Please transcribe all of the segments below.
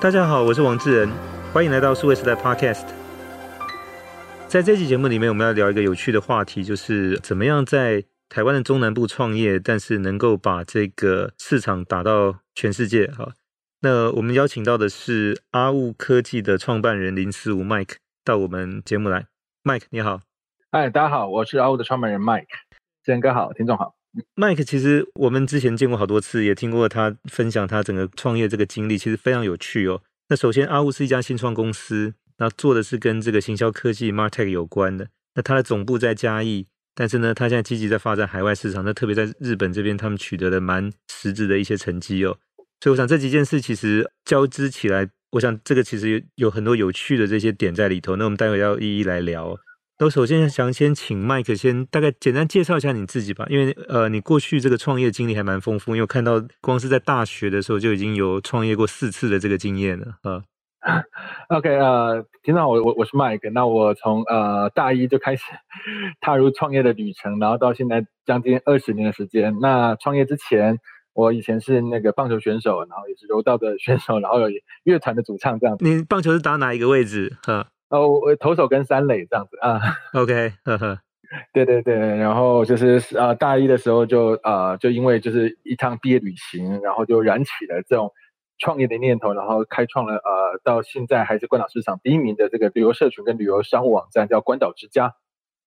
大家好，我是王志仁，欢迎来到数位时代 Podcast。在这期节目里面，我们要聊一个有趣的话题，就是怎么样在台湾的中南部创业，但是能够把这个市场打到全世界。哈，那我们邀请到的是阿雾科技的创办人林思吾 Mike 到我们节目来。Mike 你好，嗨，大家好，我是阿雾的创办人 Mike。志仁哥好，听众好。Mike 其实我们之前见过好多次，也听过他分享他整个创业这个经历，其实非常有趣哦。那首先，阿雾是一家新创公司，那做的是跟这个行销科技 MarTech 有关的。那它的总部在嘉义，但是呢，它现在积极在发展海外市场，那特别在日本这边，他们取得了蛮实质的一些成绩哦。所以我想这几件事其实交织起来，我想这个其实有很多有趣的这些点在里头。那我们待会要一一来聊。那我首先想先请 Mike 先大概简单介绍一下你自己吧，因为呃，你过去这个创业经历还蛮丰富，因为我看到光是在大学的时候就已经有创业过四次的这个经验了啊。OK，呃，听到我我我是 Mike，那我从呃大一就开始 踏入创业的旅程，然后到现在将近二十年的时间。那创业之前，我以前是那个棒球选手，然后也是柔道的选手，然后有乐团的主唱这样子。你棒球是打哪一个位置？哈。哦，我投手跟三垒这样子啊，OK，呵呵，对对对，然后就是呃大一的时候就呃就因为就是一趟毕业旅行，然后就燃起了这种创业的念头，然后开创了呃到现在还是关岛市场第一名的这个旅游社群跟旅游商务网站叫关岛之家。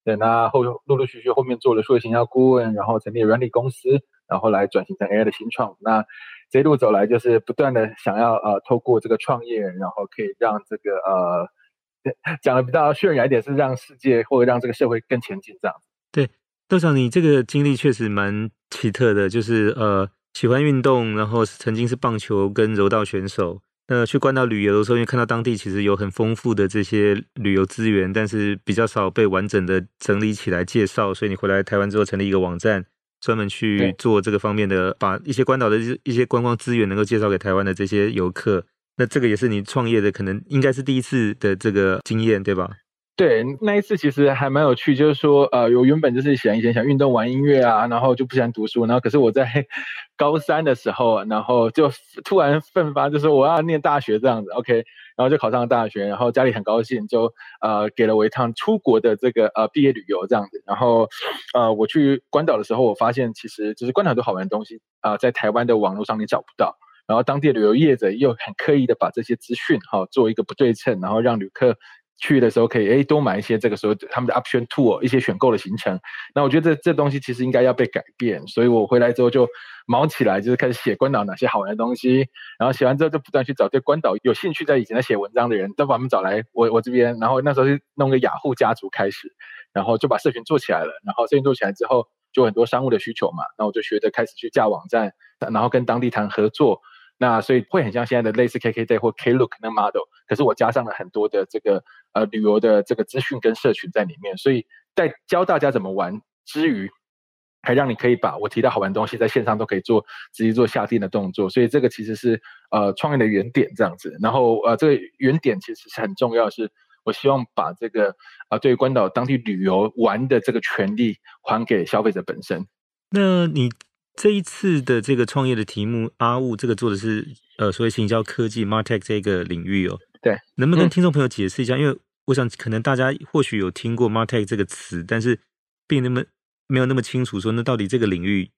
对，那后陆陆续续后面做了数字营销顾问，然后成立软体公司，然后来转型成 AI 的新创。那这一路走来就是不断的想要呃透过这个创业，然后可以让这个呃。讲的比较渲染一点，是让世界或者让这个社会更前进这样。对，豆长，你这个经历确实蛮奇特的，就是呃喜欢运动，然后曾经是棒球跟柔道选手。那去关岛旅游的时候，因为看到当地其实有很丰富的这些旅游资源，但是比较少被完整的整理起来介绍，所以你回来台湾之后成立一个网站，专门去做这个方面的，把一些关岛的一些观光资源能够介绍给台湾的这些游客。那这个也是你创业的，可能应该是第一次的这个经验，对吧？对，那一次其实还蛮有趣，就是说，呃，我原本就是想以前想运动、玩音乐啊，然后就不想读书，然后可是我在 高三的时候，然后就突然奋发，就是我要念大学这样子，OK，然后就考上了大学，然后家里很高兴，就呃给了我一趟出国的这个呃毕业旅游这样子，然后呃我去关岛的时候，我发现其实就是关岛都好玩的东西啊，在台湾的网络上你找不到。然后当地旅游业者又很刻意的把这些资讯哈做一个不对称，然后让旅客去的时候可以诶多买一些这个时候他们的 option tour 一些选购的行程。那我觉得这这东西其实应该要被改变，所以我回来之后就忙起来，就是开始写关岛哪些好玩的东西。然后写完之后就不断去找对关岛有兴趣在以前在写文章的人，都把他们找来我我这边。然后那时候就弄个雅虎家族开始，然后就把社群做起来了。然后社群做起来之后，就很多商务的需求嘛，那我就学着开始去架网站，然后跟当地谈合作。那所以会很像现在的类似 KKday 或 Klook 那 model，可是我加上了很多的这个呃旅游的这个资讯跟社群在里面，所以在教大家怎么玩之余，还让你可以把我提到好玩的东西在线上都可以做直接做下定的动作，所以这个其实是呃创业的原点这样子。然后呃这个原点其实是很重要，是我希望把这个、呃、对于关岛当地旅游玩的这个权利还给消费者本身。那你？这一次的这个创业的题目，阿雾这个做的是呃所谓行销科技 Martech 这个领域哦。对，能不能跟听众朋友解释一下？嗯、因为我想可能大家或许有听过 Martech 这个词，但是并那么没有那么清楚说，那到底这个领域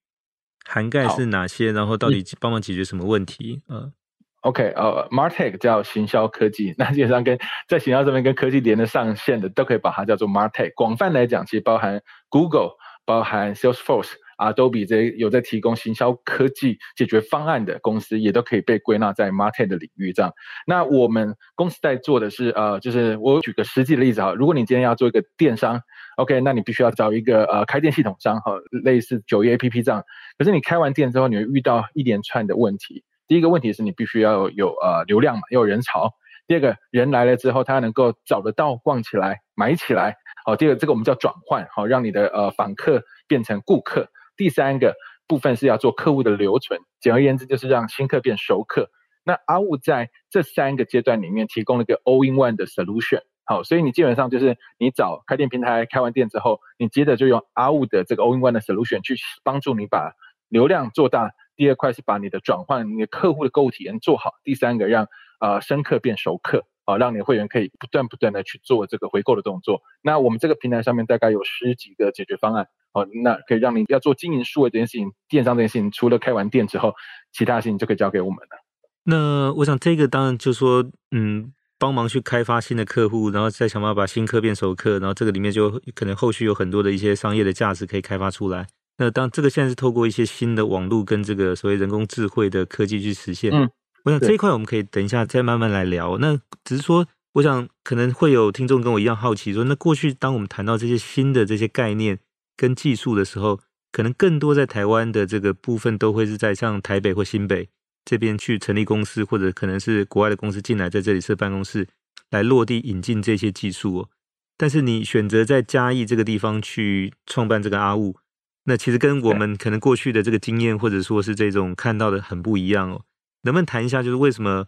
涵盖是哪些，然后到底帮忙解决什么问题？嗯，嗯，OK，呃，Martech 叫行销科技，那基本上跟在行销这边跟科技连的上线的，都可以把它叫做 Martech。广泛来讲，其实包含 Google，包含 Salesforce。Adobe 这有在提供行销科技解决方案的公司，也都可以被归纳在 MarTech 的领域。这样，那我们公司在做的是，呃，就是我举个实际的例子哈，如果你今天要做一个电商，OK，那你必须要找一个呃开店系统商哈，类似九一 APP 这样。可是你开完店之后，你会遇到一连串的问题。第一个问题是你必须要有，有呃流量嘛，要有人潮。第二个人来了之后，他能够找得到、逛起来、买起来。好，第二个这个我们叫转换，好，让你的呃访客变成顾客。第三个部分是要做客户的留存，简而言之就是让新客变熟客。那阿雾在这三个阶段里面提供了一个 all-in-one 的 solution，好，所以你基本上就是你找开店平台开完店之后，你接着就用阿雾的这个 all-in-one 的 solution 去帮助你把流量做大，第二块是把你的转换、你的客户的购物体验做好；第三个让呃生客变熟客，啊，让你会员可以不断不断的去做这个回购的动作。那我们这个平台上面大概有十几个解决方案，哦，那可以让你要做经营数位这件事情、电商这件事情，除了开完店之后，其他事情就可以交给我们了。那我想这个当然就是说，嗯。帮忙去开发新的客户，然后再想办法把新客变熟客，然后这个里面就可能后续有很多的一些商业的价值可以开发出来。那当这个现在是透过一些新的网络跟这个所谓人工智慧的科技去实现。嗯，我想这一块我们可以等一下再慢慢来聊。那只是说，我想可能会有听众跟我一样好奇说，那过去当我们谈到这些新的这些概念跟技术的时候，可能更多在台湾的这个部分都会是在像台北或新北。这边去成立公司，或者可能是国外的公司进来，在这里设办公室，来落地引进这些技术哦。但是你选择在嘉义这个地方去创办这个阿物，那其实跟我们可能过去的这个经验，或者说是这种看到的很不一样哦。能不能谈一下，就是为什么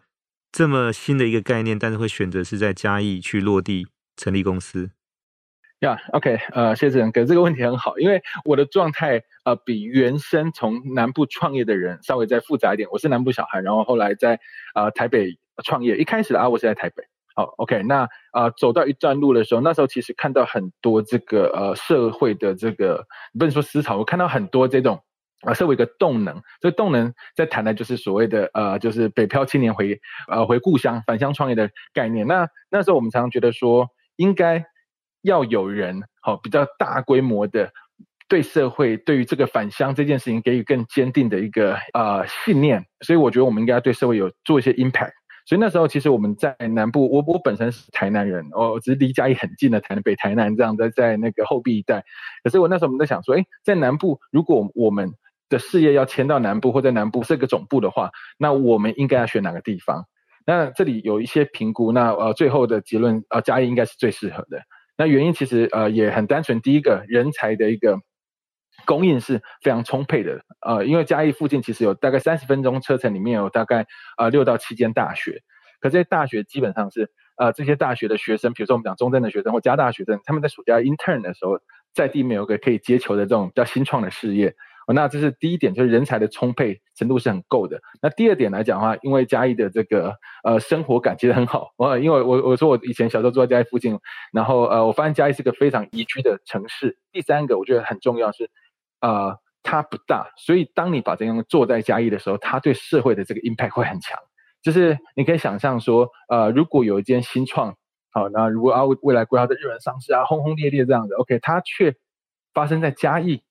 这么新的一个概念，但是会选择是在嘉义去落地成立公司？呀、yeah，OK，呃，谢谢仁哥，这个问题很好，因为我的状态呃比原生从南部创业的人稍微再复杂一点。我是南部小孩，然后后来在呃台北创业，一开始的阿物是在台北。好，OK，那呃走到一段路的时候，那时候其实看到很多这个呃社会的这个不能说思潮，我看到很多这种啊、呃、社会一个动能，这动能在谈的就是所谓的呃就是北漂青年回呃回故乡返乡创业的概念。那那时候我们常常觉得说应该。要有人好比较大规模的对社会对于这个返乡这件事情给予更坚定的一个呃信念，所以我觉得我们应该要对社会有做一些 impact。所以那时候其实我们在南部，我我本身是台南人，我只是离嘉义很近的台北台南这样在在那个后壁一带。可是我那时候我们在想说，哎，在南部如果我们的事业要迁到南部或在南部设个总部的话，那我们应该要选哪个地方？那这里有一些评估，那呃最后的结论呃嘉义应该是最适合的。那原因其实呃也很单纯，第一个人才的一个供应是非常充沛的，呃，因为嘉义附近其实有大概三十分钟车程，里面有大概呃六到七间大学，可这些大学基本上是呃这些大学的学生，比如说我们讲中正的学生或嘉大学生，他们在暑假 intern 的时候，在地面有个可以接球的这种比较新创的事业。那这是第一点，就是人才的充沛程度是很够的。那第二点来讲的话，因为嘉义的这个呃生活感其实很好。我因为我我说我以前小时候住在嘉义附近，然后呃我发现嘉义是个非常宜居的城市。第三个我觉得很重要是，呃它不大，所以当你把这样做在嘉义的时候，它对社会的这个 impact 会很强。就是你可以想象说，呃如果有一间新创，好，那如果啊未来规划的日本上市啊轰轰烈烈这样的，OK，它却发生在嘉义。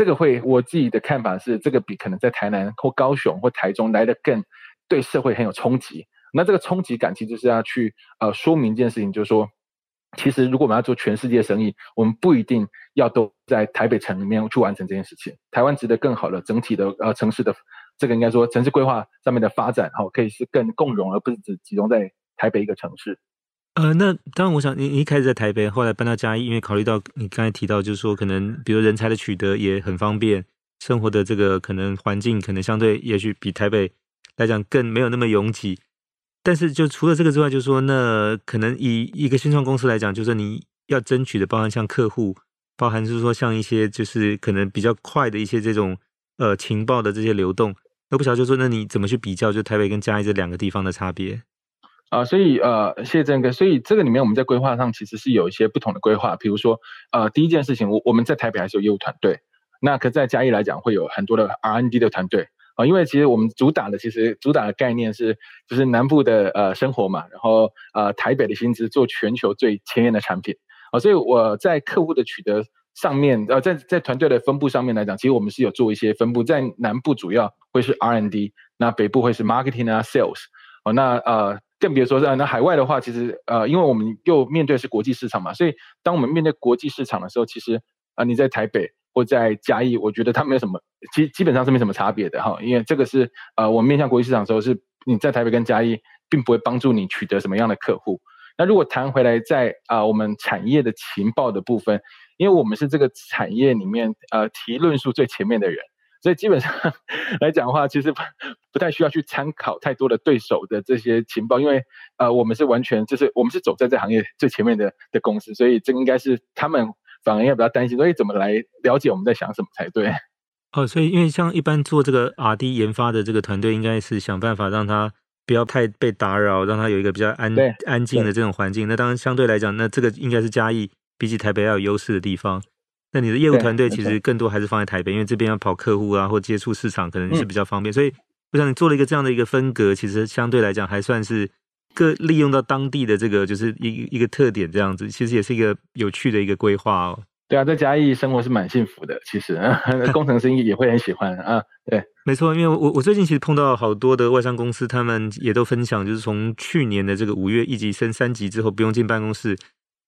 这个会，我自己的看法是，这个比可能在台南或高雄或台中来的更对社会很有冲击。那这个冲击感其实就是要去呃说明一件事情，就是说，其实如果我们要做全世界生意，我们不一定要都在台北城里面去完成这件事情。台湾值得更好的整体的呃城市的这个应该说城市规划上面的发展，好，可以是更共融，而不是只集中在台北一个城市。呃，那当然，我想你一开始在台北，后来搬到嘉义，因为考虑到你刚才提到，就是说可能比如人才的取得也很方便，生活的这个可能环境可能相对也许比台北来讲更没有那么拥挤。但是就除了这个之外，就是说那可能以一个新创公司来讲，就是你要争取的，包含像客户，包含就是说像一些就是可能比较快的一些这种呃情报的这些流动，那不晓得就是说那你怎么去比较，就台北跟嘉义这两个地方的差别？啊、所以呃，谢谢正哥。所以这个里面我们在规划上其实是有一些不同的规划。比如说，呃，第一件事情，我我们在台北还是有业务团队，那可在嘉义来讲会有很多的 R&D 的团队啊、呃。因为其实我们主打的其实主打的概念是，就是南部的呃生活嘛，然后呃台北的薪资做全球最前沿的产品啊、呃。所以我在客户的取得上面，呃，在在团队的分布上面来讲，其实我们是有做一些分布，在南部主要会是 R&D，那北部会是 Marketing 啊 Sales 哦、那呃。更别说是那海外的话，其实呃，因为我们又面对是国际市场嘛，所以当我们面对国际市场的时候，其实啊、你在台北或在嘉义，我觉得它没有什么，基基本上是没什么差别的哈。因为这个是呃，我们面向国际市场的时候，是你在台北跟嘉义，并不会帮助你取得什么样的客户。那如果谈回来在啊、我们产业的情报的部分，因为我们是这个产业里面呃提论述最前面的人。所以基本上来讲的话，其实不不太需要去参考太多的对手的这些情报，因为呃，我们是完全就是我们是走在这行业最前面的的公司，所以这应该是他们反而要比较担心，所以怎么来了解我们在想什么才对。哦，所以因为像一般做这个 R&D 研发的这个团队，应该是想办法让他不要太被打扰，让他有一个比较安安静的这种环境。那当然相对来讲，那这个应该是嘉义比起台北要有优势的地方。那你的业务团队其实更多还是放在台北，因为这边要跑客户啊，或接触市场，可能是比较方便。嗯、所以我想你做了一个这样的一个分隔，其实相对来讲还算是各利用到当地的这个就是一一个特点这样子，其实也是一个有趣的一个规划哦。对啊，在嘉义生活是蛮幸福的，其实 工程师也会很喜欢啊。对，没错，因为我我最近其实碰到好多的外商公司，他们也都分享，就是从去年的这个五月一级升三级之后，不用进办公室，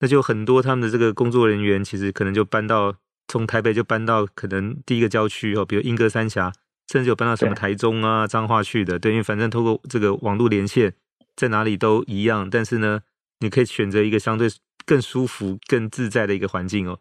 那就很多他们的这个工作人员其实可能就搬到从台北就搬到可能第一个郊区哦，比如莺歌三峡，甚至有搬到什么台中啊、彰化去的。对，因为反正透过这个网络连线，在哪里都一样，但是呢，你可以选择一个相对更舒服、更自在的一个环境哦。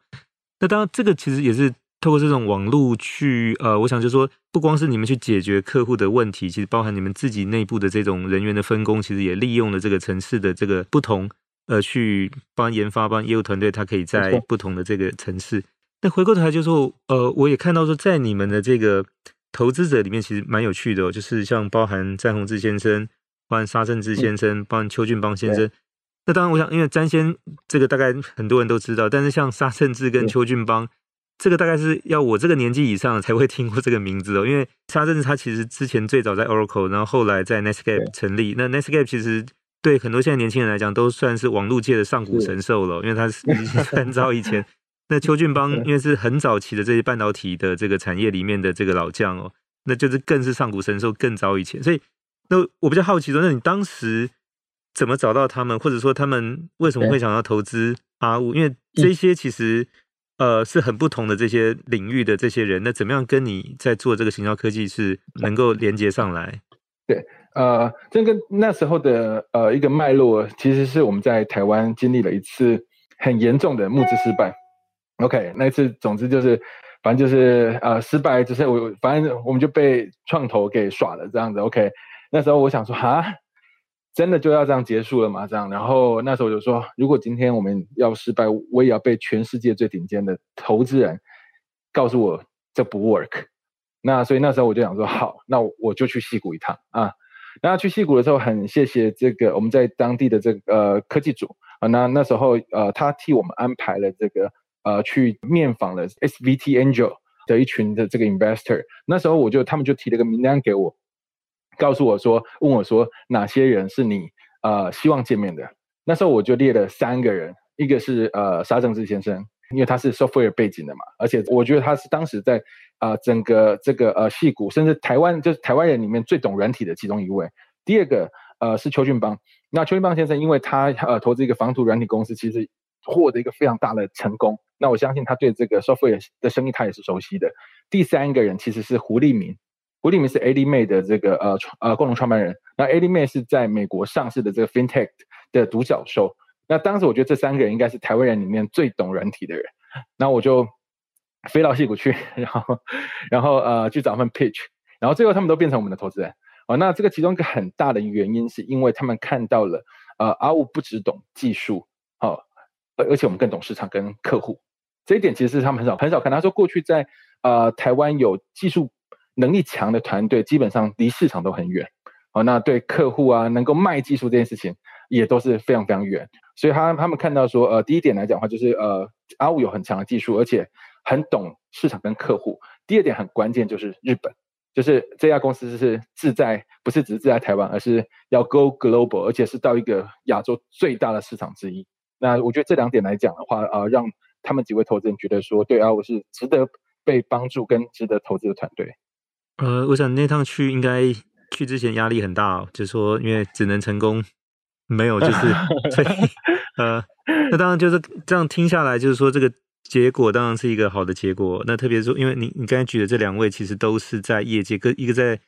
那当然，这个其实也是透过这种网络去，呃，我想就是说，不光是你们去解决客户的问题，其实包含你们自己内部的这种人员的分工，其实也利用了这个城市的这个不同，呃，去帮研发、帮业务团队，它可以在不同的这个城市。那回过头来就是说，呃，我也看到说，在你们的这个投资者里面，其实蛮有趣的哦，就是像包含詹宏志先生、包含沙正志先生、包含邱俊邦先生。那当然，我想，因为詹先这个大概很多人都知道，但是像沙正志跟邱俊邦，这个大概是要我这个年纪以上才会听过这个名字哦。因为沙正志他其实之前最早在 Oracle，然后后来在 Netscape 成立。那 Netscape 其实对很多现在年轻人来讲都算是网络界的上古神兽了，因为他是 很早以前。那邱俊邦因为是很早期的这些半导体的这个产业里面的这个老将哦，那就是更是上古神兽，更早以前。所以，那我比较好奇说，那你当时。怎么找到他们，或者说他们为什么会想要投资阿物？因为这些其实呃是很不同的这些领域的这些人，那怎么样跟你在做这个行销科技是能够连接上来？对，呃，这个那时候的呃一个脉络，其实是我们在台湾经历了一次很严重的募资失败。OK，那次总之就是反正就是呃失败，就是我反正我们就被创投给耍了这样子。OK，那时候我想说哈。真的就要这样结束了吗？这样，然后那时候我就说，如果今天我们要失败，我也要被全世界最顶尖的投资人告诉我这不 work。那所以那时候我就想说，好，那我就去矽谷一趟啊。那去矽谷的时候，很谢谢这个我们在当地的这个呃科技组啊。那那时候呃，他替我们安排了这个呃去面访了 SVT Angel 的一群的这个 investor。那时候我就他们就提了个名单给我。告诉我说，问我说哪些人是你呃希望见面的？那时候我就列了三个人，一个是呃沙正志先生，因为他是 software 背景的嘛，而且我觉得他是当时在啊、呃、整个这个呃矽谷，甚至台湾就是台湾人里面最懂软体的其中一位。第二个呃是邱俊邦，那邱俊邦先生因为他呃投资一个防毒软体公司，其实获得一个非常大的成功。那我相信他对这个 software 的生意他也是熟悉的。第三个人其实是胡立明。胡立明是 ADMate 的这个呃呃共同创办人，那 ADMate 是在美国上市的这个 FinTech 的独角兽。那当时我觉得这三个人应该是台湾人里面最懂软体的人。那我就飞到矽谷去，然后然后呃去找他们 pitch，然后最后他们都变成我们的投资人。哦，那这个其中一个很大的原因是因为他们看到了呃阿五不只懂技术，哦，而而且我们更懂市场跟客户。这一点其实是他们很少很少看。他说过去在呃台湾有技术。能力强的团队基本上离市场都很远，好，那对客户啊，能够卖技术这件事情也都是非常非常远。所以他他们看到说，呃，第一点来讲的话，就是呃，阿五有很强的技术，而且很懂市场跟客户。第二点很关键就是日本，就是这家公司是志在不是只是志在台湾，而是要 go global，而且是到一个亚洲最大的市场之一。那我觉得这两点来讲的话，呃，让他们几位投资人觉得说，对阿五是值得被帮助跟值得投资的团队。呃，我想那趟去应该去之前压力很大，就是说因为只能成功，没有就是，所以呃，那当然就是这样听下来，就是说这个结果当然是一个好的结果。那特别说，因为你你刚才举的这两位，其实都是在业界，跟一个在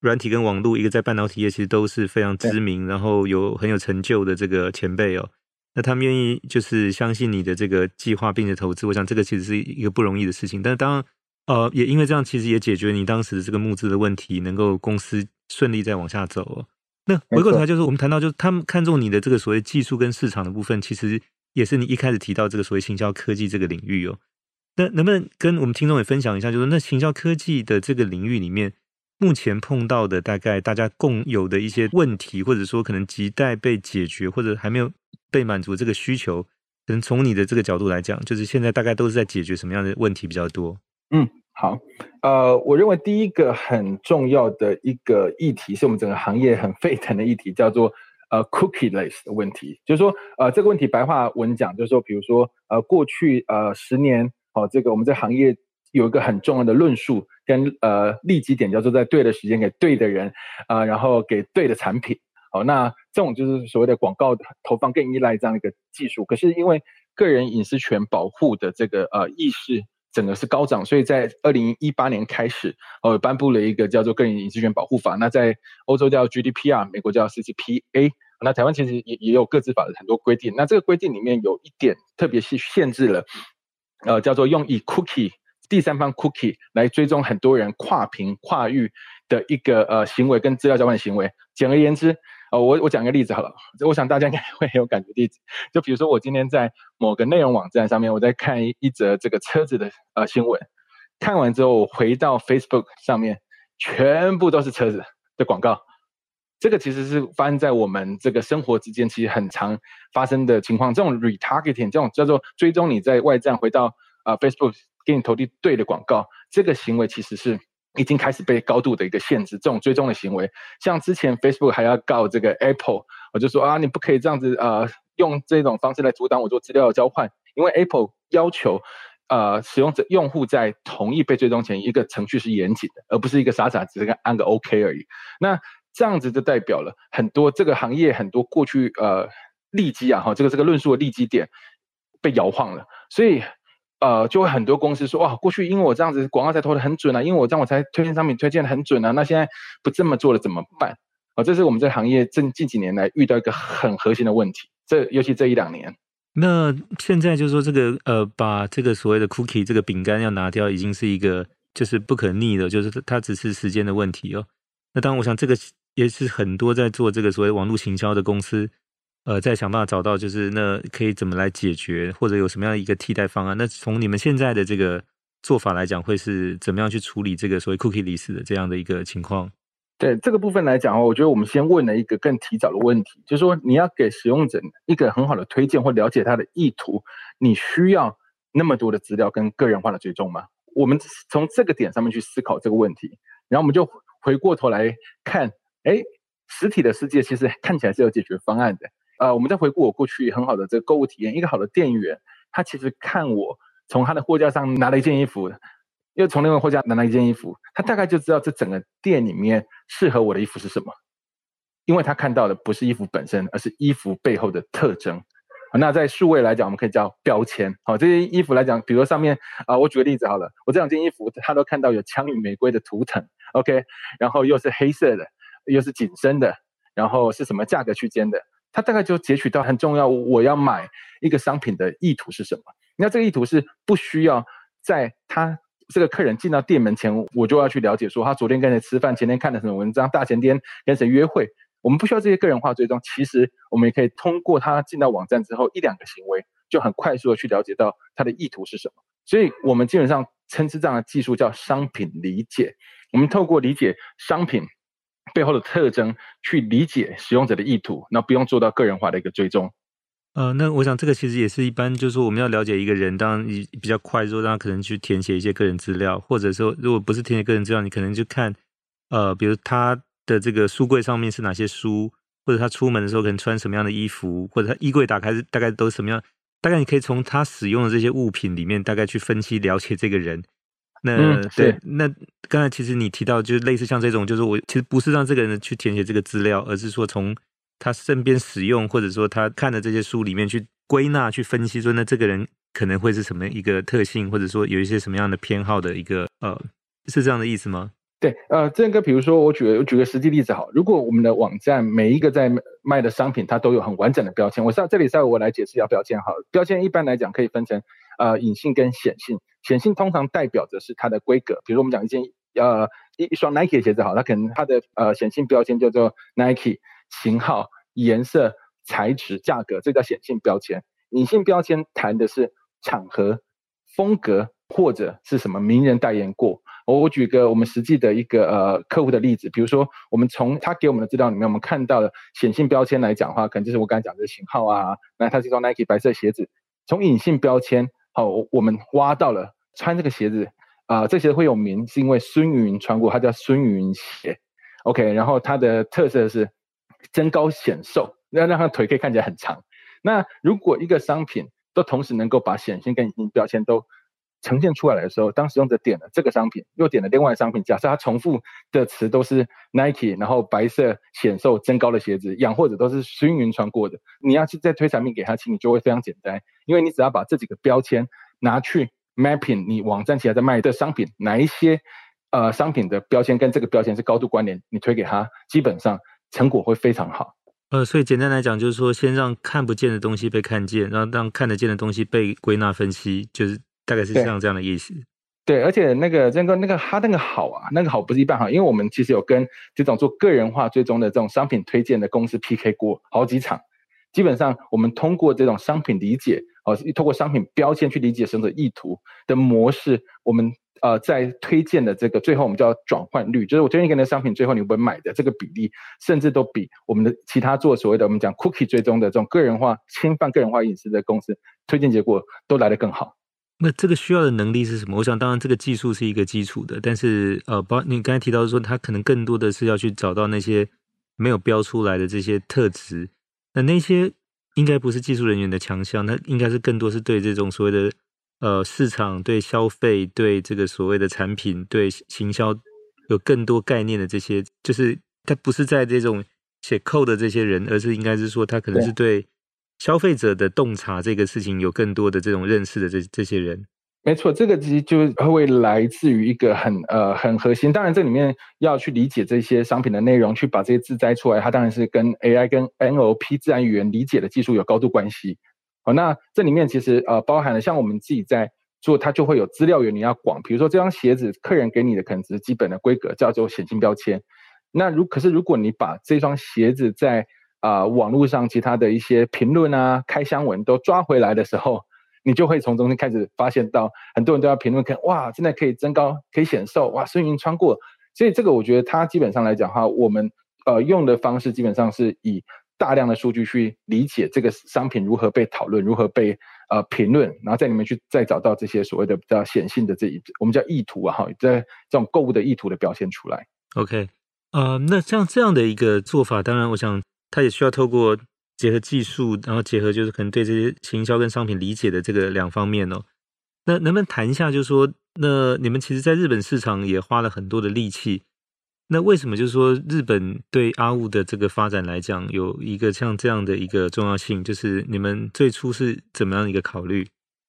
软体跟网络，一个在半导体业，其实都是非常知名，然后有很有成就的这个前辈哦。那他们愿意就是相信你的这个计划，并且投资，我想这个其实是一个不容易的事情。但是当然。呃，也因为这样，其实也解决你当时的这个募资的问题，能够公司顺利再往下走哦。那回过头来，就是我们谈到，就是他们看中你的这个所谓技术跟市场的部分，其实也是你一开始提到这个所谓行销科技这个领域哦。那能不能跟我们听众也分享一下，就是那行销科技的这个领域里面，目前碰到的大概大家共有的一些问题，或者说可能亟待被解决，或者还没有被满足这个需求，可能从你的这个角度来讲，就是现在大概都是在解决什么样的问题比较多？嗯。好，呃，我认为第一个很重要的一个议题，是我们整个行业很沸腾的议题，叫做呃 cookieless 的问题。就是说，呃，这个问题白话文讲，就是说，比如说，呃，过去呃十年，哦，这个我们这行业有一个很重要的论述跟呃立即点，叫做在对的时间给对的人，啊、呃，然后给对的产品。好，那这种就是所谓的广告投放更依赖这样一个技术。可是因为个人隐私权保护的这个呃意识。整个是高涨，所以在二零一八年开始，呃，颁布了一个叫做《个人隐私权保护法》。那在欧洲叫 GDPR，美国叫 CCPA。那台湾其实也也有各自法的很多规定。那这个规定里面有一点特别是限制了，呃，叫做用以 cookie 第三方 cookie 来追踪很多人跨屏跨域的一个呃行为跟资料交换行为。简而言之。哦，我我讲个例子好了，就我想大家应该 会有感觉。例子，就比如说我今天在某个内容网站上面，我在看一则这个车子的呃新闻，看完之后我回到 Facebook 上面，全部都是车子的广告。这个其实是发生在我们这个生活之间，其实很常发生的情况。这种 retargeting，这种叫做追踪你在外站回到啊、呃、Facebook 给你投递对的广告，这个行为其实是。已经开始被高度的一个限制，这种追踪的行为，像之前 Facebook 还要告这个 Apple，我就说啊，你不可以这样子呃，用这种方式来阻挡我做资料的交换，因为 Apple 要求呃使用者用户在同意被追踪前，一个程序是严谨的，而不是一个傻傻只是按个 OK 而已。那这样子就代表了很多这个行业很多过去呃利基啊哈，这个这个论述的利基点被摇晃了，所以。呃，就会很多公司说，哇，过去因为我这样子广告才投的很准啊，因为我这样我才推荐商品推荐的很准啊，那现在不这么做了怎么办？啊、这是我们这行业近近几年来遇到一个很核心的问题，这尤其这一两年。那现在就是说这个呃，把这个所谓的 cookie 这个饼干要拿掉，已经是一个就是不可逆的，就是它只是时间的问题哦。那当然，我想这个也是很多在做这个所谓网络行销的公司。呃，再想办法找到，就是那可以怎么来解决，或者有什么样一个替代方案？那从你们现在的这个做法来讲，会是怎么样去处理这个所谓 cookieless 的这样的一个情况？对这个部分来讲，我觉得我们先问了一个更提早的问题，就是说你要给使用者一个很好的推荐或了解他的意图，你需要那么多的资料跟个人化的追踪吗？我们从这个点上面去思考这个问题，然后我们就回过头来看，哎，实体的世界其实看起来是有解决方案的。呃，我们再回顾我过去很好的这个购物体验，一个好的店员，他其实看我从他的货架上拿了一件衣服，又从另外货架拿了一件衣服，他大概就知道这整个店里面适合我的衣服是什么，因为他看到的不是衣服本身，而是衣服背后的特征。那在数位来讲，我们可以叫标签。好，这些衣服来讲，比如上面啊，我举个例子好了，我这两件衣服，他都看到有枪与玫瑰的图腾，OK，然后又是黑色的，又是紧身的，然后是什么价格区间的。他大概就截取到很重要，我要买一个商品的意图是什么？那这个意图是不需要在他这个客人进到店门前，我就要去了解说他昨天跟谁吃饭，前天看了什么文章，大前天跟谁约会。我们不需要这些个人化追踪，其实我们也可以通过他进到网站之后一两个行为，就很快速的去了解到他的意图是什么。所以我们基本上称之这样的技术叫商品理解。我们透过理解商品。背后的特征去理解使用者的意图，那不用做到个人化的一个追踪。呃，那我想这个其实也是一般，就是说我们要了解一个人，当然比较快，说让他可能去填写一些个人资料，或者说如果不是填写个人资料，你可能就看，呃，比如他的这个书柜上面是哪些书，或者他出门的时候可能穿什么样的衣服，或者他衣柜打开大概都是什么样，大概你可以从他使用的这些物品里面大概去分析了解这个人。那、嗯、对，那刚才其实你提到，就是类似像这种，就是我其实不是让这个人去填写这个资料，而是说从他身边使用，或者说他看的这些书里面去归纳、去分析，说那这个人可能会是什么一个特性，或者说有一些什么样的偏好的一个呃，是这样的意思吗？对，呃，这个比如说我举个我举个实际例子好，如果我们的网站每一个在卖的商品，它都有很完整的标签，我上这里稍微我来解释一下标签好了，标签一般来讲可以分成。呃，隐性跟显性，显性通常代表的是它的规格，比如我们讲一件呃一一双 Nike 的鞋子好，它可能它的呃显性标签叫做 Nike 型号、颜色、材质、价格，这叫显性标签。隐性标签谈的是场合、风格、或者是什么名人代言过。我我举个我们实际的一个呃客户的例子，比如说我们从他给我们的资料里面，我们看到的显性标签来讲的话，可能就是我刚才讲的型号啊，那它是一双 Nike 白色鞋子。从隐性标签，哦，我们挖到了穿这个鞋子啊、这鞋会有名，是因为孙云穿过，它叫孙云鞋。OK，然后它的特色是增高显瘦，那让它腿可以看起来很长。那如果一个商品都同时能够把显性跟隐形标签都呈现出来的时候，当使用者点了这个商品，又点了另外商品，假设它重复的词都是 Nike，然后白色显瘦增高的鞋子，养或者都是孙芸芸穿过的，你要去再推产品给他，其实你就会非常简单，因为你只要把这几个标签拿去 mapping 你网站其他在卖的商品，哪一些呃商品的标签跟这个标签是高度关联，你推给他，基本上成果会非常好。呃，所以简单来讲，就是说先让看不见的东西被看见，然后让看得见的东西被归纳分析，就是。大概是像这样的意思，对，而且那个那个那个他那个好啊，那个好不是一般好，因为我们其实有跟这种做个人化追踪的这种商品推荐的公司 PK 过好几场，基本上我们通过这种商品理解，哦，通过商品标签去理解使用者意图的模式，我们呃在推荐的这个最后我们叫转换率，就是我推荐给你的商品，最后你会不会买的这个比例，甚至都比我们的其他做所谓的我们讲 cookie 追踪的这种个人化侵犯个人化隐私的公司推荐结果都来得更好。那这个需要的能力是什么？我想，当然这个技术是一个基础的，但是呃，包你刚才提到说，它可能更多的是要去找到那些没有标出来的这些特质。那那些应该不是技术人员的强项，那应该是更多是对这种所谓的呃市场、对消费、对这个所谓的产品、对行销有更多概念的这些，就是他不是在这种写 code 的这些人，而是应该是说他可能是对。消费者的洞察这个事情有更多的这种认识的这这些人，没错，这个其实就会来自于一个很呃很核心。当然，这里面要去理解这些商品的内容，去把这些字摘出来，它当然是跟 AI 跟 NLP 自然语言理解的技术有高度关系。好，那这里面其实呃包含了像我们自己在做，它就会有资料源你要广，比如说这双鞋子，客人给你的可能只是基本的规格，叫做显性标签。那如可是如果你把这双鞋子在啊、网络上其他的一些评论啊、开箱文都抓回来的时候，你就会从中间开始发现到，很多人都要评论看，哇，真的可以增高，可以显瘦，哇，孙芸芸穿过，所以这个我觉得它基本上来讲的话，我们呃用的方式基本上是以大量的数据去理解这个商品如何被讨论，如何被呃评论，然后在里面去再找到这些所谓的比较显性的这一我们叫意图啊哈，在这种购物的意图的表现出来。OK，呃，那像这样的一个做法，当然我想。它也需要透过结合技术，然后结合就是可能对这些行销跟商品理解的这个两方面哦。那能不能谈一下，就是说，那你们其实在日本市场也花了很多的力气。那为什么就是说日本对阿物的这个发展来讲，有一个像这样的一个重要性？就是你们最初是怎么样一个考虑？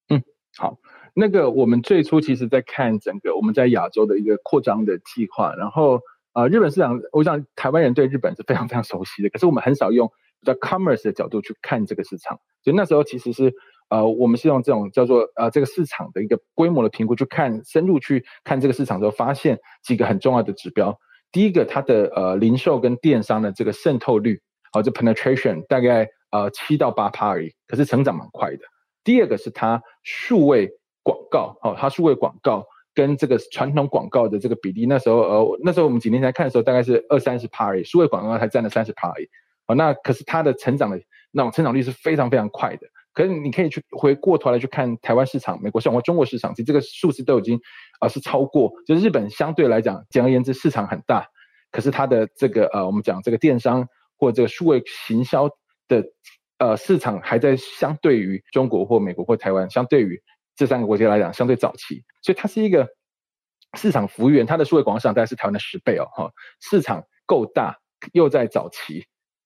嗯，好，那个我们最初其实在看整个我们在亚洲的一个扩张的计划，然后。啊、日本市场，我想台湾人对日本是非常非常熟悉的，可是我们很少用比较 commerce 的角度去看这个市场。所以那时候其实是，呃，我们是用这种叫做呃这个市场的一个规模的评估去看，深入去看这个市场之后，发现几个很重要的指标。第一个，它的呃零售跟电商的这个渗透率，好、呃，这 penetration 大概呃七到八趴而已，可是成长蛮快的。第二个是它数位广告，哦、它数位广告。跟这个传统广告的这个比例，那时候呃，那时候我们几年前看的时候，大概是二三十趴而已，数位广告才占了三十趴而已。哦，那可是它的成长的那种成长率是非常非常快的。可是你可以去回过头来去看台湾市场、美国市场或中国市场，其实这个数字都已经啊、呃、是超过。就是日本相对来讲，简而言之，市场很大，可是它的这个呃，我们讲这个电商或这个数位行销的呃市场，还在相对于中国或美国或台湾，相对于。这三个国家来讲，相对早期，所以它是一个市场服务员，它的数位广告市场大概是台湾的十倍哦，哈，市场够大，又在早期，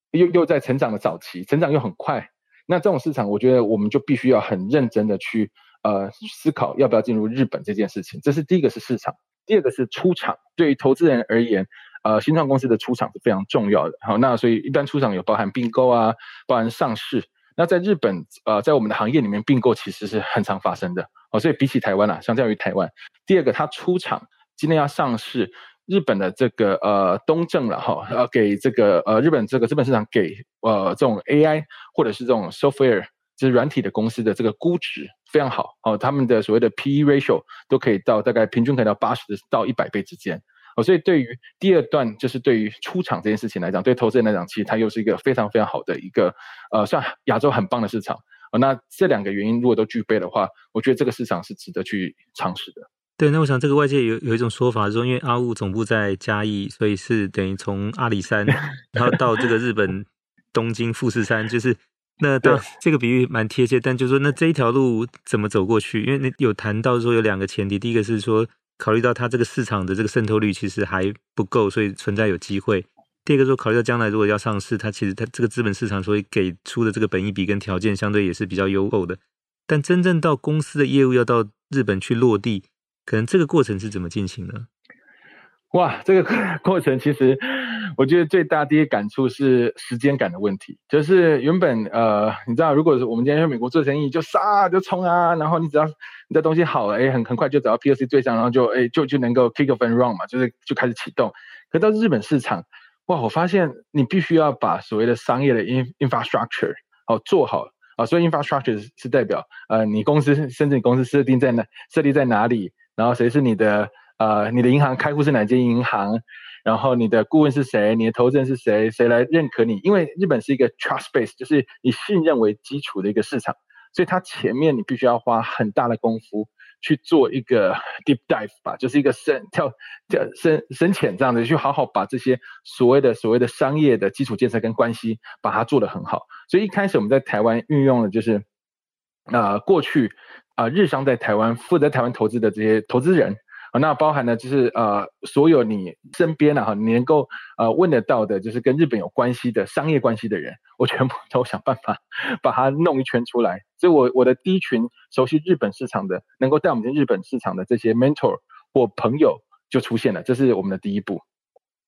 又又在成长的早期，成长又很快，那这种市场，我觉得我们就必须要很认真的去呃思考要不要进入日本这件事情。这是第一个是市场，第二个是出场，对于投资人而言，呃，新创公司的出场是非常重要的。好，那所以一般出场有包含并购啊，包含上市。那在日本，呃，在我们的行业里面，并购其实是很常发生的。哦。所以比起台湾啊，相较于台湾，第二个它出厂今天要上市，日本的这个呃东证了哈，呃给这个呃日本这个资本市场给呃这种 AI 或者是这种 software 就是软体的公司的这个估值非常好。哦，他们的所谓的 PE ratio 都可以到大概平均可以到八十到一百倍之间哦，所以对于第二段就是对于出场这件事情来讲，对投资人来讲，其实它又是一个非常非常好的一个呃，算亚洲很棒的市场哦。那这两个原因如果都具备的话，我觉得这个市场是值得去尝试的。对，那我想这个外界有有一种说法说，因为阿物总部在嘉义，所以是等于从阿里山 然后到这个日本东京富士山，就是。那当这个比喻蛮贴切，但就是说，那这一条路怎么走过去？因为你有谈到说有两个前提，第一个是说考虑到它这个市场的这个渗透率其实还不够，所以存在有机会；第二个说考虑到将来如果要上市，它其实它这个资本市场所以给出的这个本益比跟条件相对也是比较优厚的。但真正到公司的业务要到日本去落地，可能这个过程是怎么进行呢？哇，这个过 程其实我觉得最大第一感触是时间感的问题。就是原本呃，你知道，如果是我们今天去美国做生意，就杀就冲啊，然后你只要你的东西好了，哎，很很快就找到 POC 对象，然后就哎就就能够 kick off and run 嘛，就是就开始启动。可到日本市场，哇，我发现你必须要把所谓的商业的 in infrastructure 好做好啊，所以 infrastructure 是代表呃你公司甚至你公司设定在哪设立在哪里，然后谁是你的。呃，你的银行开户是哪间银行？然后你的顾问是谁？你的投资人是谁？谁来认可你？因为日本是一个 trust base，就是以信任为基础的一个市场，所以它前面你必须要花很大的功夫去做一个 deep dive 吧，就是一个深跳跳深深浅这样的，去好好把这些所谓的所谓的商业的基础建设跟关系把它做得很好。所以一开始我们在台湾运用的就是，呃，过去啊、日商在台湾负责台湾投资的这些投资人。那包含呢，就是呃，所有你身边啊哈，你能够呃问得到的，就是跟日本有关系的商业关系的人，我全部都想办法把它弄一圈出来。所以我我的第一群熟悉日本市场的，能够带我们进日本市场的这些 mentor 或朋友就出现了，这是我们的第一步。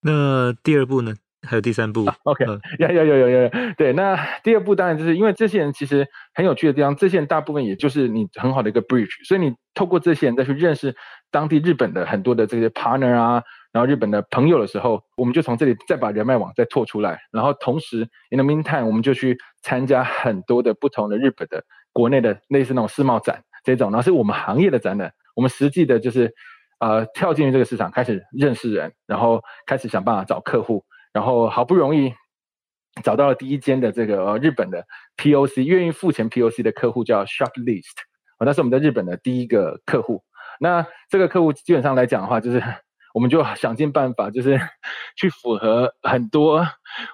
那第二步呢？还有第三步。啊、OK，有有有有有。对，那第二步当然就是因为这些人其实很有趣的地方，这些人大部分也就是你很好的一个 bridge，所以你透过这些人再去认识。当地日本的很多的这些 partner 啊，然后日本的朋友的时候，我们就从这里再把人脉网再拓出来，然后同时 in the meantime 我们就去参加很多的不同的日本的国内的类似那种世贸展这种，然后是我们行业的展览，我们实际的就是呃跳进去这个市场，开始认识人，然后开始想办法找客户，然后好不容易找到了第一间的这个呃日本的 POC 愿意付钱 POC 的客户叫 Shoplist，那是我们在日本的第一个客户。那这个客户基本上来讲的话，就是 我们就想尽办法，就是 去符合很多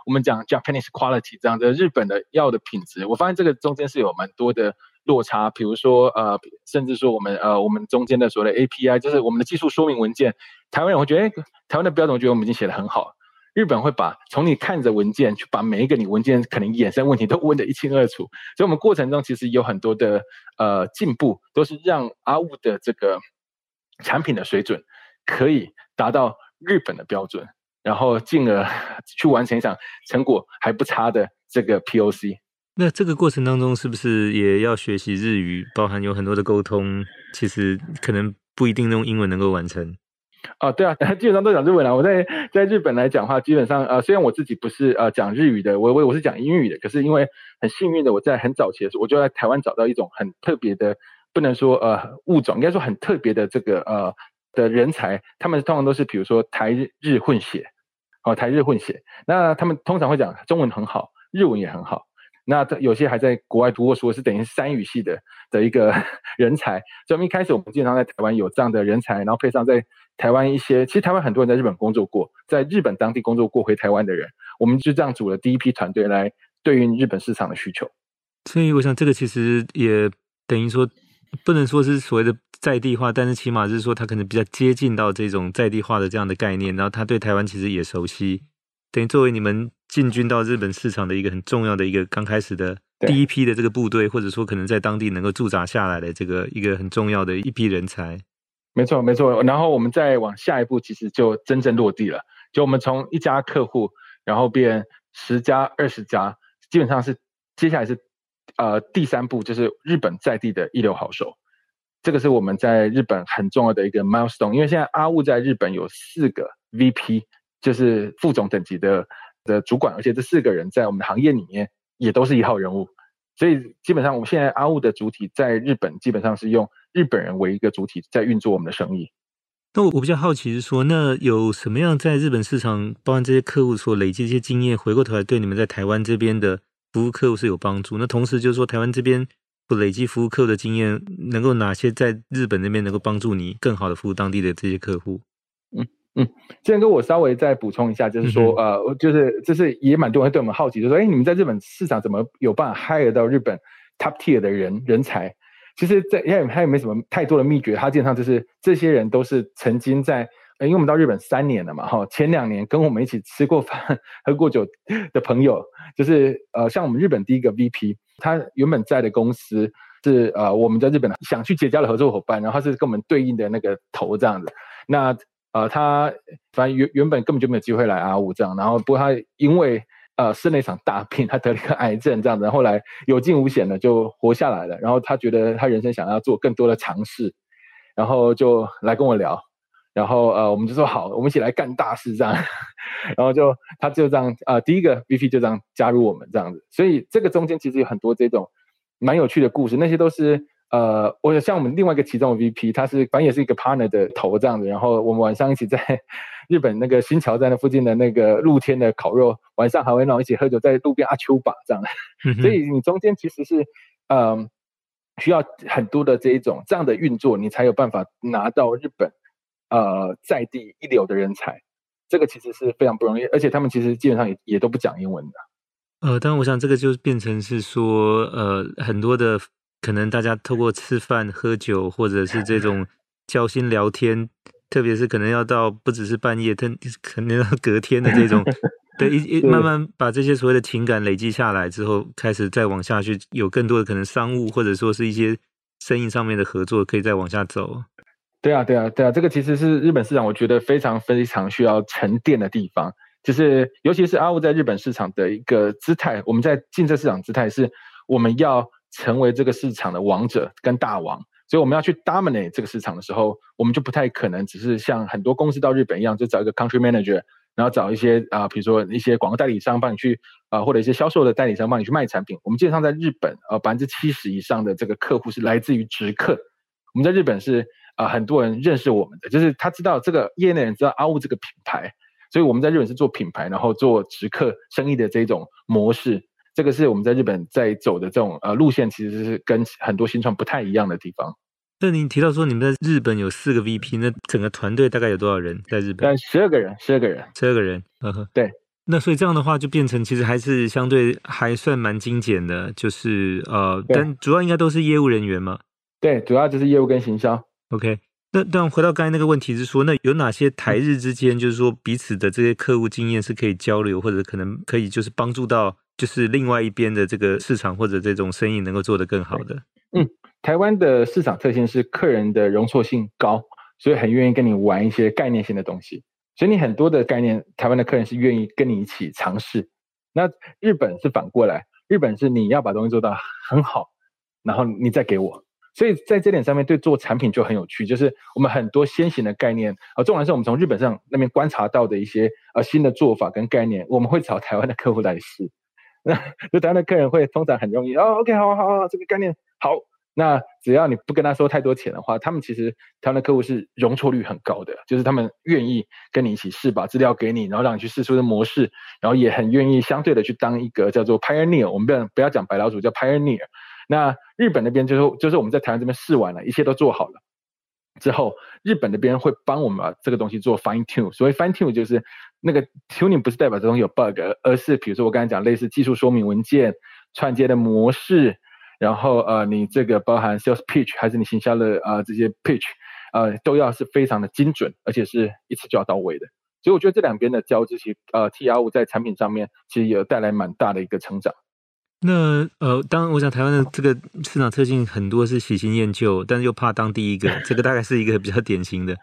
我们讲 Japanese quality 这样的日本的药的品质。我发现这个中间是有蛮多的落差，比如说呃，甚至说我们呃，我们中间的所谓的 API，就是我们的技术说明文件，台湾人会觉得，诶，台湾的标准，我觉得我们已经写得很好。日本会把从你看着文件，去把每一个你文件可能衍生问题都问得一清二楚，所以我们过程中其实有很多的呃进步，都是让阿物的这个产品的水准可以达到日本的标准，然后进而去完成一场成果还不差的这个 POC。那这个过程当中是不是也要学习日语，包含有很多的沟通，其实可能不一定用英文能够完成。哦，对啊，基本上都讲日文啊。我在在日本来讲话，基本上呃，虽然我自己不是呃讲日语的，我我我是讲英语的，可是因为很幸运的，我在很早期的时候，我就在台湾找到一种很特别的，不能说呃物种，应该说很特别的这个呃的人才，他们通常都是比如说台日混血，哦，台日混血，那他们通常会讲中文很好，日文也很好。那有些还在国外读过书，是等于三语系的的一个 人才。所以我们一开始我们经常在台湾有这样的人才，然后配上在台湾一些，其实台湾很多人在日本工作过，在日本当地工作过回台湾的人，我们就这样组了第一批团队来对应日本市场的需求。所以我想这个其实也等于说，不能说是所谓的在地化，但是起码是说他可能比较接近到这种在地化的这样的概念，然后他对台湾其实也熟悉。等于作为你们进军到日本市场的一个很重要的一个刚开始的第一批的这个部队，或者说可能在当地能够驻扎下来的这个一个很重要的一批人才。没错，没错。然后我们再往下一步，其实就真正落地了。就我们从一家客户，然后变十家、二十家，基本上是接下来是呃第三步，就是日本在地的一流好手。这个是我们在日本很重要的一个 milestone，因为现在阿物在日本有四个 VP。就是副总等级的的主管，而且这四个人在我们的行业里面也都是一号人物，所以基本上我们现在阿物的主体在日本，基本上是用日本人为一个主体在运作我们的生意。那我我比较好奇是说，那有什么样在日本市场，包含这些客户所累积一些经验，回过头来对你们在台湾这边的服务客户是有帮助？那同时就是说，台湾这边不累积服务客户的经验，能够哪些在日本那边能够帮助你更好的服务当地的这些客户？嗯嗯，建哥，我稍微再补充一下，就是说，嗯、呃，就是就是也蛮多人对我们好奇，就是说，哎，你们在日本市场怎么有办法 hire 到日本 top tier 的人人才？其实在，在他也没什么太多的秘诀，他基本上就是这些人都是曾经在，因为我们到日本三年了嘛，哈，前两年跟我们一起吃过饭、喝过酒的朋友，就是呃，像我们日本第一个 VP，他原本在的公司是呃，我们在日本想去结交的合作伙伴，然后他是跟我们对应的那个头这样子，那呃，他反正原原本根本就没有机会来阿五这样，然后不过他因为。呃，生了一场大病，他得了一个癌症，这样子，后来有惊无险的就活下来了。然后他觉得他人生想要做更多的尝试，然后就来跟我聊。然后呃，我们就说好，我们一起来干大事这样。然后就他就这样呃，第一个 VP 就这样加入我们这样子。所以这个中间其实有很多这种蛮有趣的故事，那些都是呃，我像我们另外一个其中的 VP，他是反正也是一个 partner 的头这样子。然后我们晚上一起在。日本那个新桥站的附近的那个露天的烤肉，晚上还会那种一起喝酒，在路边阿丘吧这样，嗯、所以你中间其实是，嗯、呃，需要很多的这一种这样的运作，你才有办法拿到日本，呃，在地一流的人才，这个其实是非常不容易，而且他们其实基本上也也都不讲英文的。呃，当然我想这个就变成是说，呃，很多的可能大家透过吃饭喝酒，或者是这种交心聊天。特别是可能要到不只是半夜，但 可能要隔天的这种，对，一一慢慢把这些所谓的情感累积下来之后，开始再往下去，有更多的可能商务或者说是一些生意上面的合作，可以再往下走。对啊，对啊，对啊，这个其实是日本市场，我觉得非常非常需要沉淀的地方，就是尤其是阿物在日本市场的一个姿态，我们在进这市场姿态是，我们要成为这个市场的王者跟大王。所以我们要去 dominate 这个市场的时候，我们就不太可能只是像很多公司到日本一样，就找一个 country manager，然后找一些啊、比如说一些广告代理商帮你去啊、或者一些销售的代理商帮你去卖产品。我们基本上在日本，呃，百分之七十以上的这个客户是来自于直客。我们在日本是啊、很多人认识我们的，就是他知道这个业内人知道阿物这个品牌，所以我们在日本是做品牌，然后做直客生意的这种模式。这个是我们在日本在走的这种呃路线，其实是跟很多新创不太一样的地方。那您提到说你们在日本有四个 VP，那整个团队大概有多少人在日本？十二个人，十二个人，十二个人。呵呵，对。那所以这样的话，就变成其实还是相对还算蛮精简的，就是呃，但主要应该都是业务人员嘛。对，主要就是业务跟行销。OK，那但回到刚才那个问题是说，那有哪些台日之间，就是说彼此的这些客户经验是可以交流，或者可能可以就是帮助到就是另外一边的这个市场或者这种生意能够做得更好的？嗯。台湾的市场特性是客人的容错性高，所以很愿意跟你玩一些概念性的东西。所以你很多的概念，台湾的客人是愿意跟你一起尝试。那日本是反过来，日本是你要把东西做到很好，然后你再给我。所以在这点上面，对做产品就很有趣，就是我们很多先行的概念，呃，纵然是我们从日本上那边观察到的一些呃新的做法跟概念，我们会找台湾的客户来试。那 就台湾的客人会通常很容易哦，OK，好好好，这个概念好。那只要你不跟他说太多钱的话，他们其实他们的客户是容错率很高的，就是他们愿意跟你一起试，把资料给你，然后让你去试出的模式，然后也很愿意相对的去当一个叫做 pioneer，我们不要不要讲白老鼠，叫 pioneer。那日本那边就是就是我们在台湾这边试完了，一切都做好了之后，日本那边会帮我们把这个东西做 fine tune。所谓 fine tune 就是那个 tuning 不是代表这东西有 bug，而是比如说我刚才讲类似技术说明文件串接的模式。然后呃，你这个包含 sales pitch 还是你行销的、呃、这些 pitch，呃，都要是非常的精准，而且是一次就要到位的。所以我觉得这两边的交织，其呃替阿物在产品上面其实也有带来蛮大的一个成长。那呃，当然我想台湾的这个市场特性很多是喜新厌旧，但是又怕当第一个，这个大概是一个比较典型的。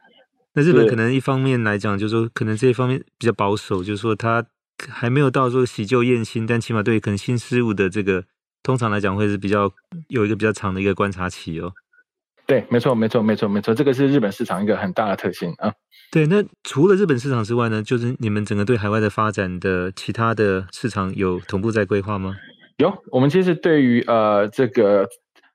那日本可能一方面来讲，就是说可能这一方面比较保守，就是说它还没有到说喜旧厌新，但起码对可能新事物的这个。通常来讲，会是比较有一个比较长的一个观察期哦。对，没错，没错，没错，没错，这个是日本市场一个很大的特性啊。对，那除了日本市场之外呢，就是你们整个对海外的发展的其他的市场有同步在规划吗？有，我们其实对于呃这个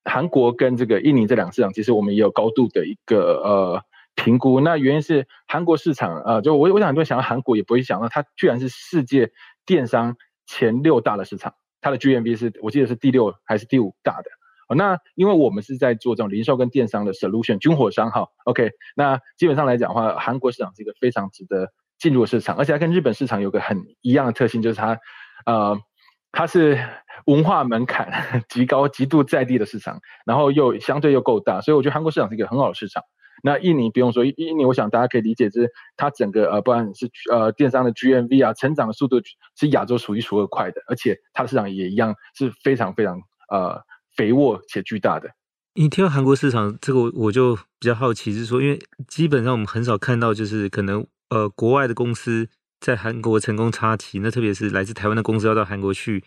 韩国跟这个印尼这两个市场，其实我们也有高度的一个呃评估。那原因是韩国市场呃，就我我想很多想到韩国，也不会想到它居然是世界电商前六大的市场，它的 GMV 是我记得是第六还是第五大的。哦，那因为我们是在做这种零售跟电商的 solution 军火商哈，OK，那基本上来讲的话，韩国市场是一个非常值得进入的市场，而且它跟日本市场有个很一样的特性，就是它呃。它是文化门槛极高、极度在地的市场，然后又相对又够大，所以我觉得韩国市场是一个很好的市场。那印尼不用说，印尼我想大家可以理解，就是它整个呃，不管是呃电商的 GMV 啊，成长的速度是亚洲数一数二快的，而且它的市场也一样是非常非常呃肥沃且巨大的。你提到韩国市场，这个我就比较好奇，是说，因为基本上我们很少看到，就是可能呃国外的公司。在韩国成功插旗，那特别是来自台湾的公司要到韩国去，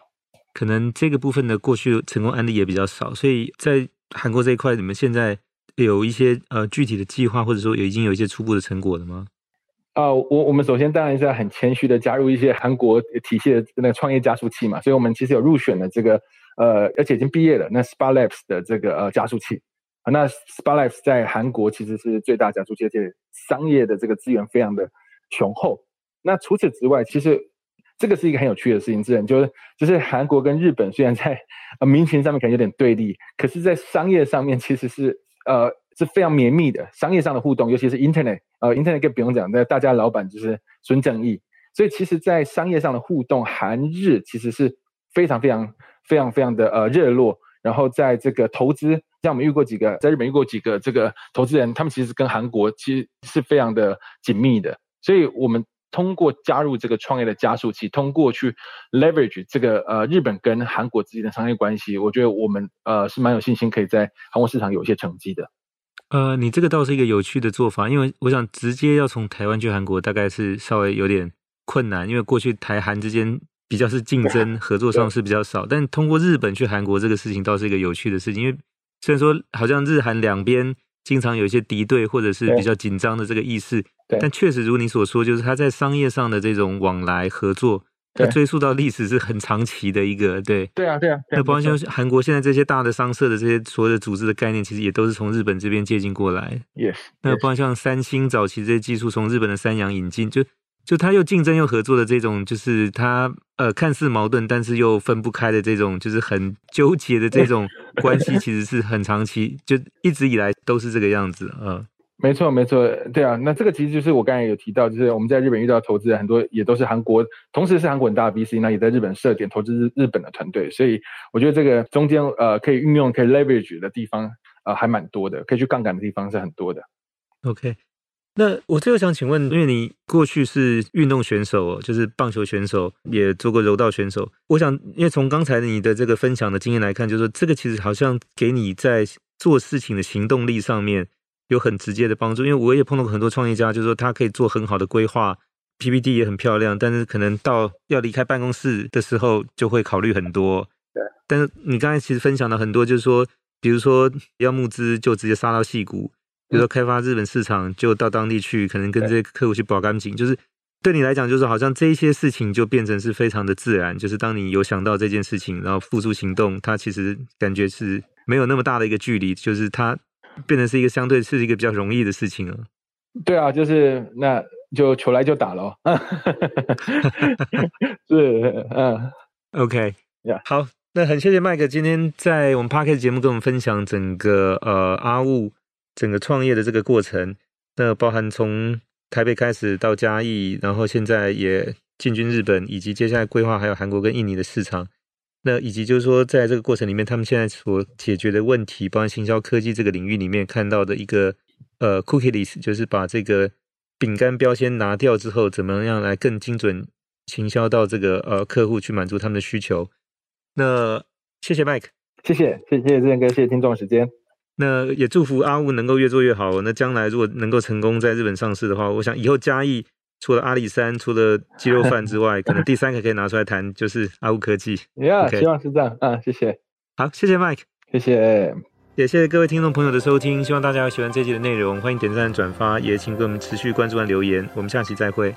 可能这个部分的过去成功案例也比较少。所以在韩国这一块，你们现在有一些呃具体的计划，或者说有已经有一些初步的成果了吗？啊、我我们首先当然是要很谦虚的加入一些韩国体系的那个创业加速器嘛，所以我们其实有入选了这个呃，而且已经毕业了那 SPAR Labs 的这个呃加速器啊，那 SPAR Labs 在韩国其实是最大加速器，而且商业的这个资源非常的雄厚。那除此之外，其实这个是一个很有趣的事情，是，就是就是韩国跟日本虽然在呃民情上面可能有点对立，可是，在商业上面其实是呃是非常绵密的商业上的互动，尤其是 Internet，呃 Internet 更不用讲，那大家老板就是孙正义，所以其实，在商业上的互动，韩日其实是非常非常非常非常的呃热络，然后在这个投资，像我们遇过几个在日本遇过几个这个投资人，他们其实跟韩国其实是非常的紧密的，所以我们。通过加入这个创业的加速器，通过去 leverage 这个呃日本跟韩国之间的商业关系，我觉得我们呃是蛮有信心可以在韩国市场有一些成绩的。呃，你这个倒是一个有趣的做法，因为我想直接要从台湾去韩国，大概是稍微有点困难，因为过去台韩之间比较是竞争合作上是比较少，但通过日本去韩国这个事情倒是一个有趣的事情，因为虽然说好像日韩两边。经常有一些敌对或者是比较紧张的这个意识，但确实如你所说，就是他在商业上的这种往来合作，他追溯到历史是很长期的一个，对，对啊，对啊。那包括像韩国现在这些大的商社的这些所有的组织的概念，其实也都是从日本这边借鉴过来。Yes。那包括像三星早期这些技术从日本的三洋引进，就。就他又竞争又合作的这种，就是他呃看似矛盾，但是又分不开的这种，就是很纠结的这种关系，其实是很长期，就一直以来都是这个样子啊。嗯、没错，没错，对啊。那这个其实就是我刚才有提到，就是我们在日本遇到投资人很多，也都是韩国，同时是韩国很大的 VC，那也在日本设点投资日日本的团队，所以我觉得这个中间呃可以运用可以 leverage 的地方呃还蛮多的，可以去杠杆的地方是很多的。OK。那我最后想请问，因为你过去是运动选手，就是棒球选手，也做过柔道选手。我想，因为从刚才你的这个分享的经验来看，就是说这个其实好像给你在做事情的行动力上面有很直接的帮助。因为我也碰到过很多创业家，就是说他可以做很好的规划，PPT 也很漂亮，但是可能到要离开办公室的时候就会考虑很多。对。但是你刚才其实分享了很多，就是说，比如说要募资就直接杀到矽谷。比如说开发日本市场，就到当地去，可能跟这些客户去保干净，就是对你来讲，就是好像这一些事情就变成是非常的自然。就是当你有想到这件事情，然后付诸行动，它其实感觉是没有那么大的一个距离，就是它变成是一个相对是一个比较容易的事情了。对啊，就是那就球来就打喽。是，嗯，OK，呀，好，那很谢谢麦克今天在我们 Podcast 节目跟我们分享整个呃阿物。整个创业的这个过程，那包含从台北开始到嘉义，然后现在也进军日本，以及接下来规划还有韩国跟印尼的市场。那以及就是说，在这个过程里面，他们现在所解决的问题，包含行销科技这个领域里面看到的一个呃 cookie list，就是把这个饼干标签拿掉之后，怎么样来更精准行销到这个呃客户去满足他们的需求。那谢谢 Mike，谢谢谢谢志哥，谢谢听众时间。那也祝福阿雾能够越做越好。那将来如果能够成功在日本上市的话，我想以后嘉义除了阿里山、除了鸡肉饭之外，可能 第三个可以拿出来谈就是阿乌科技。Yeah, Okay. 希望是这样。啊、嗯，谢谢。好，谢谢 Mike，谢谢。也谢谢各位听众朋友的收听，希望大家喜欢这集的内容，欢迎点赞转发，也请给我们持续关注和留言。我们下期再会。